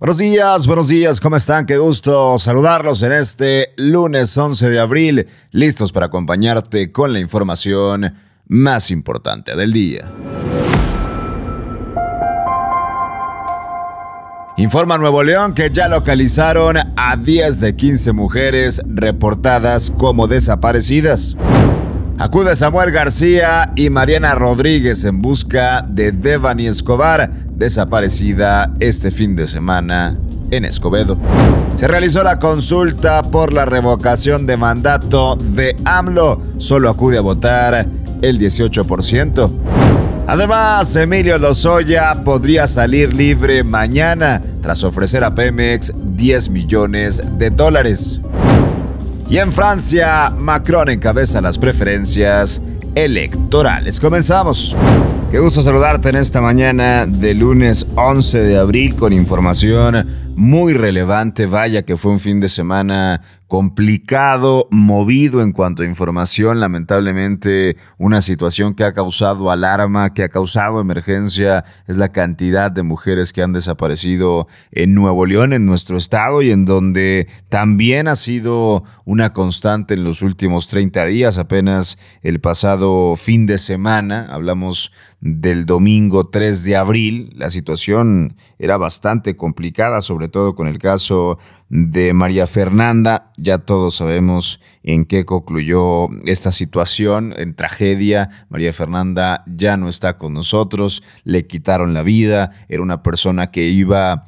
Buenos días, buenos días, ¿cómo están? Qué gusto saludarlos en este lunes 11 de abril, listos para acompañarte con la información más importante del día. Informa Nuevo León que ya localizaron a 10 de 15 mujeres reportadas como desaparecidas. Acude Samuel García y Mariana Rodríguez en busca de Devani Escobar, desaparecida este fin de semana en Escobedo. Se realizó la consulta por la revocación de mandato de AMLO. Solo acude a votar el 18%. Además, Emilio Lozoya podría salir libre mañana tras ofrecer a Pemex 10 millones de dólares. Y en Francia, Macron encabeza las preferencias electorales. Comenzamos. Qué gusto saludarte en esta mañana de lunes 11 de abril con información muy relevante. Vaya que fue un fin de semana complicado, movido en cuanto a información, lamentablemente una situación que ha causado alarma, que ha causado emergencia, es la cantidad de mujeres que han desaparecido en Nuevo León, en nuestro estado, y en donde también ha sido una constante en los últimos 30 días, apenas el pasado fin de semana, hablamos del domingo 3 de abril, la situación era bastante complicada, sobre todo con el caso de María Fernanda. Ya todos sabemos en qué concluyó esta situación, en tragedia. María Fernanda ya no está con nosotros, le quitaron la vida, era una persona que iba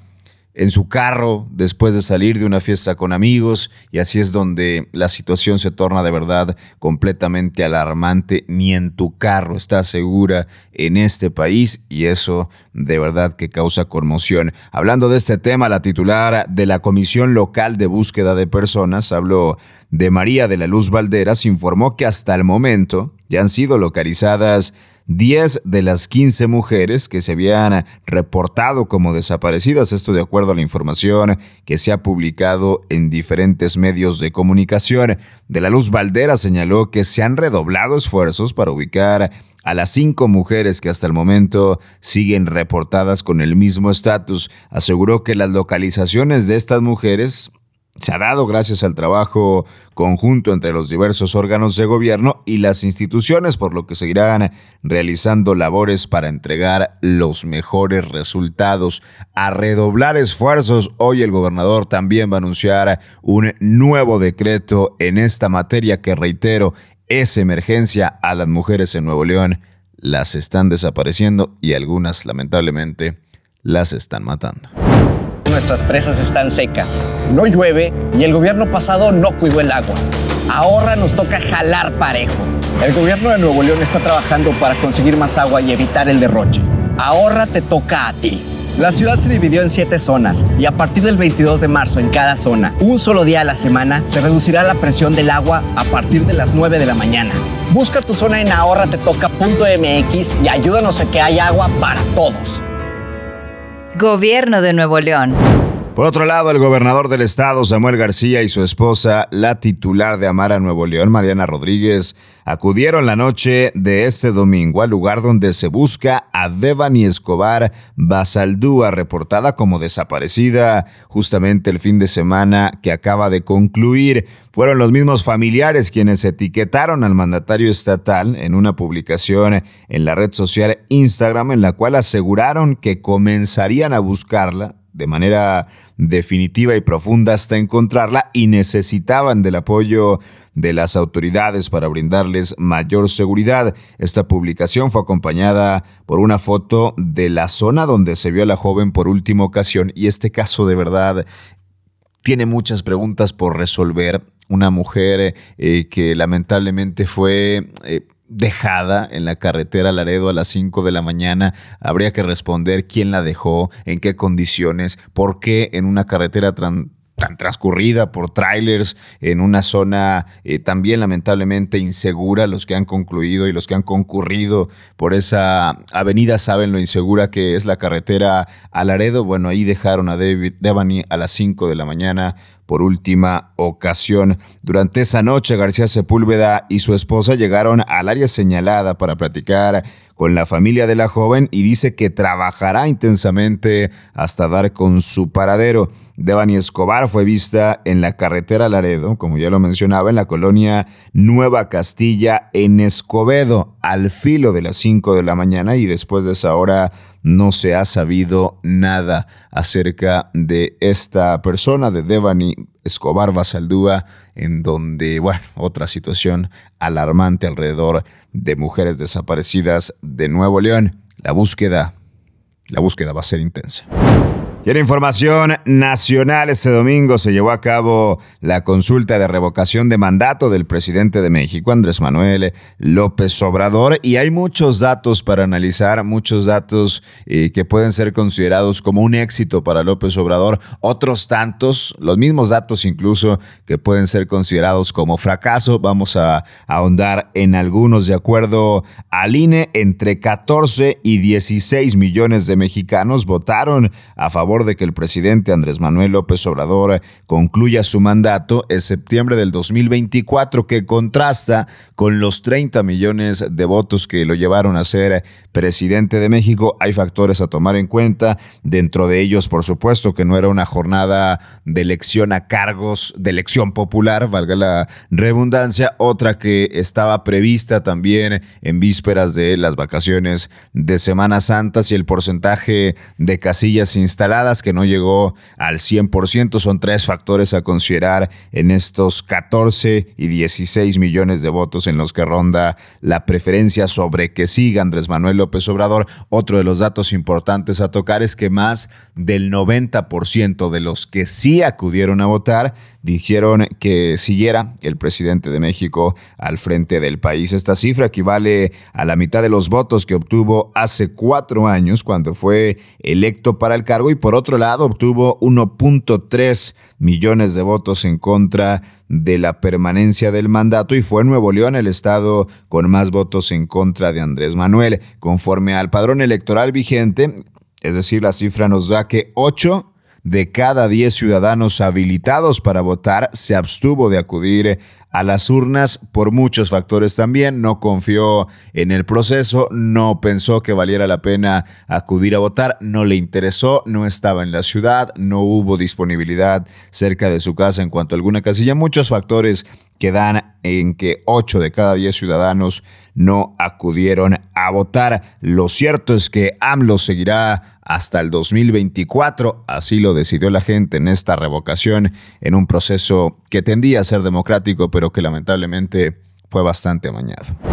en su carro después de salir de una fiesta con amigos y así es donde la situación se torna de verdad completamente alarmante. Ni en tu carro estás segura en este país y eso de verdad que causa conmoción. Hablando de este tema, la titular de la Comisión Local de Búsqueda de Personas, habló de María de la Luz Valderas, informó que hasta el momento ya han sido localizadas 10 de las 15 mujeres que se habían reportado como desaparecidas, esto de acuerdo a la información que se ha publicado en diferentes medios de comunicación. De la Luz Valdera señaló que se han redoblado esfuerzos para ubicar a las cinco mujeres que hasta el momento siguen reportadas con el mismo estatus. Aseguró que las localizaciones de estas mujeres se ha dado gracias al trabajo conjunto entre los diversos órganos de gobierno y las instituciones, por lo que seguirán realizando labores para entregar los mejores resultados. A redoblar esfuerzos, hoy el gobernador también va a anunciar un nuevo decreto en esta materia que, reitero, es emergencia a las mujeres en Nuevo León. Las están desapareciendo y algunas, lamentablemente, las están matando nuestras presas están secas, no llueve y el gobierno pasado no cuidó el agua. Ahora nos toca jalar parejo. El gobierno de Nuevo León está trabajando para conseguir más agua y evitar el derroche. Ahora te toca a ti. La ciudad se dividió en siete zonas y a partir del 22 de marzo en cada zona, un solo día a la semana, se reducirá la presión del agua a partir de las 9 de la mañana. Busca tu zona en ahorratetoca.mx y ayúdanos a que haya agua para todos. Gobierno de Nuevo León. Por otro lado, el gobernador del estado, Samuel García, y su esposa, la titular de Amara Nuevo León, Mariana Rodríguez, acudieron la noche de este domingo al lugar donde se busca a Devani Escobar Basaldúa, reportada como desaparecida justamente el fin de semana que acaba de concluir. Fueron los mismos familiares quienes etiquetaron al mandatario estatal en una publicación en la red social Instagram en la cual aseguraron que comenzarían a buscarla de manera definitiva y profunda hasta encontrarla y necesitaban del apoyo de las autoridades para brindarles mayor seguridad. Esta publicación fue acompañada por una foto de la zona donde se vio a la joven por última ocasión y este caso de verdad tiene muchas preguntas por resolver. Una mujer eh, que lamentablemente fue... Eh, dejada en la carretera Laredo a las 5 de la mañana, habría que responder quién la dejó, en qué condiciones, por qué en una carretera tan transcurrida por trailers en una zona eh, también lamentablemente insegura. Los que han concluido y los que han concurrido por esa avenida saben lo insegura que es la carretera a Laredo. Bueno, ahí dejaron a David Devani a las 5 de la mañana por última ocasión. Durante esa noche, García Sepúlveda y su esposa llegaron al área señalada para platicar con la familia de la joven y dice que trabajará intensamente hasta dar con su paradero. Devani Escobar fue vista en la carretera Laredo, como ya lo mencionaba, en la colonia Nueva Castilla, en Escobedo, al filo de las 5 de la mañana y después de esa hora no se ha sabido nada acerca de esta persona, de Devani Escobar Basaldúa, en donde, bueno, otra situación alarmante alrededor de mujeres desaparecidas de Nuevo León. La búsqueda, la búsqueda va a ser intensa. Y en información nacional, este domingo se llevó a cabo la consulta de revocación de mandato del presidente de México, Andrés Manuel López Obrador, y hay muchos datos para analizar, muchos datos eh, que pueden ser considerados como un éxito para López Obrador, otros tantos, los mismos datos incluso que pueden ser considerados como fracaso. Vamos a ahondar en algunos. De acuerdo al INE, entre 14 y 16 millones de mexicanos votaron a favor de que el presidente Andrés Manuel López Obrador concluya su mandato en septiembre del 2024, que contrasta con los 30 millones de votos que lo llevaron a ser presidente de México. Hay factores a tomar en cuenta, dentro de ellos, por supuesto, que no era una jornada de elección a cargos de elección popular, valga la redundancia, otra que estaba prevista también en vísperas de las vacaciones de Semana Santa, si el porcentaje de casillas instaladas que no llegó al 100%. Son tres factores a considerar en estos 14 y 16 millones de votos en los que ronda la preferencia sobre que siga Andrés Manuel López Obrador. Otro de los datos importantes a tocar es que más del 90% de los que sí acudieron a votar dijeron que siguiera el presidente de México al frente del país. Esta cifra equivale a la mitad de los votos que obtuvo hace cuatro años cuando fue electo para el cargo y por otro lado obtuvo 1.3 millones de votos en contra de la permanencia del mandato y fue Nuevo León el estado con más votos en contra de Andrés Manuel. Conforme al padrón electoral vigente, es decir, la cifra nos da que 8 de cada 10 ciudadanos habilitados para votar se abstuvo de acudir a las urnas por muchos factores también. No confió en el proceso, no pensó que valiera la pena acudir a votar, no le interesó, no estaba en la ciudad, no hubo disponibilidad cerca de su casa en cuanto a alguna casilla. Muchos factores que dan en que 8 de cada 10 ciudadanos no acudieron a votar. Lo cierto es que AMLO seguirá hasta el 2024, así lo decidió la gente en esta revocación, en un proceso que tendía a ser democrático, pero que lamentablemente fue bastante amañado.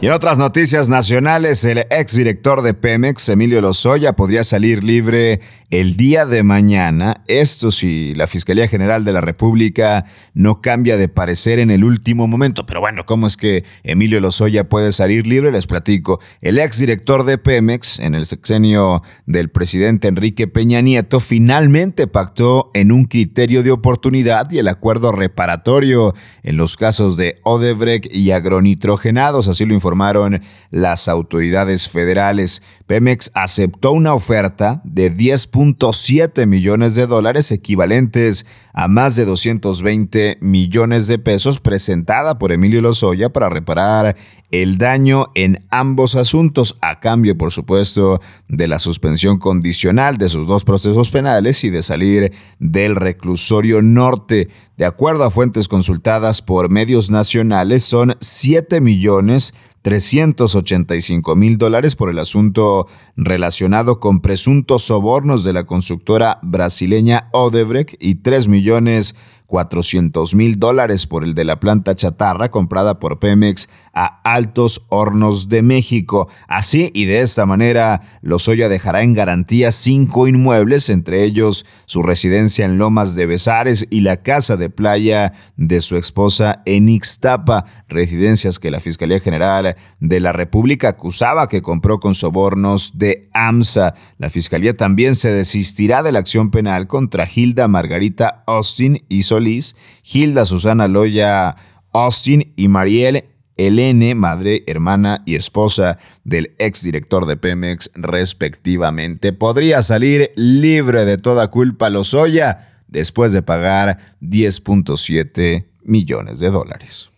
Y en otras noticias nacionales, el exdirector de Pemex, Emilio Lozoya, podría salir libre el día de mañana. Esto si la Fiscalía General de la República no cambia de parecer en el último momento. Pero bueno, ¿cómo es que Emilio Lozoya puede salir libre? Les platico. El exdirector de Pemex, en el sexenio del presidente Enrique Peña Nieto, finalmente pactó en un criterio de oportunidad y el acuerdo reparatorio en los casos de Odebrecht y agronitrogenados. Así lo informó informaron las autoridades federales. Pemex aceptó una oferta de 10.7 millones de dólares equivalentes a más de 220 millones de pesos presentada por Emilio Lozoya para reparar el daño en ambos asuntos, a cambio, por supuesto, de la suspensión condicional de sus dos procesos penales y de salir del reclusorio norte. De acuerdo a fuentes consultadas por medios nacionales, son 7 millones 385 mil dólares por el asunto relacionado con presuntos sobornos de la constructora brasileña Odebrecht y 3 millones 400 mil dólares por el de la planta chatarra comprada por Pemex a Altos Hornos de México. Así y de esta manera, Lozoya dejará en garantía cinco inmuebles, entre ellos su residencia en Lomas de Besares y la casa de playa de su esposa en Ixtapa, residencias que la Fiscalía General de la República acusaba que compró con sobornos de AMSA. La Fiscalía también se desistirá de la acción penal contra Hilda Margarita Austin y Solís, Hilda Susana Loya Austin y Marielle Elene, madre, hermana y esposa del exdirector de Pemex, respectivamente. Podría salir libre de toda culpa Lozoya después de pagar 10.7 millones de dólares.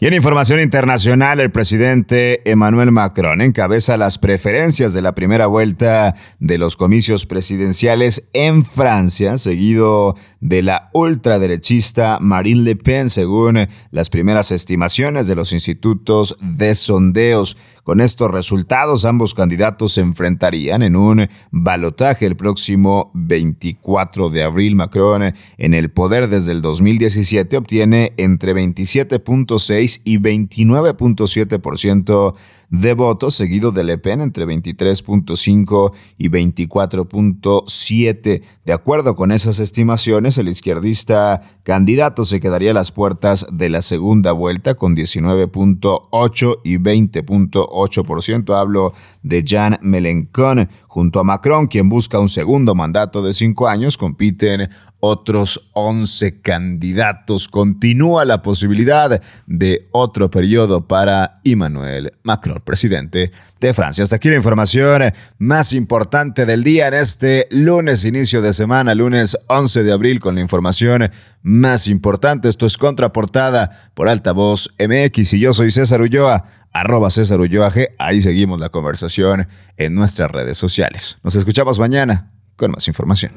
Y en información internacional, el presidente Emmanuel Macron encabeza las preferencias de la primera vuelta de los comicios presidenciales en Francia, seguido de la ultraderechista Marine Le Pen, según las primeras estimaciones de los institutos de sondeos. Con estos resultados, ambos candidatos se enfrentarían en un balotaje el próximo 24 de abril. Macron, en el poder desde el 2017, obtiene entre 27.6 y 29.7% de votos, seguido de Le Pen entre 23.5 y 24.7. De acuerdo con esas estimaciones, el izquierdista candidato se quedaría a las puertas de la segunda vuelta con 19.8 y 20.8%. Hablo de Jean Mélenchon junto a Macron, quien busca un segundo mandato de cinco años, compiten otros 11 candidatos. Continúa la posibilidad de otro periodo para Emmanuel Macron, presidente de Francia. Hasta aquí la información más importante del día en este lunes, inicio de semana, lunes 11 de abril, con la información más importante. Esto es Contraportada por Altavoz MX y yo soy César Ulloa arroba César Ulloa. Ahí seguimos la conversación en nuestras redes sociales. Nos escuchamos mañana con más información.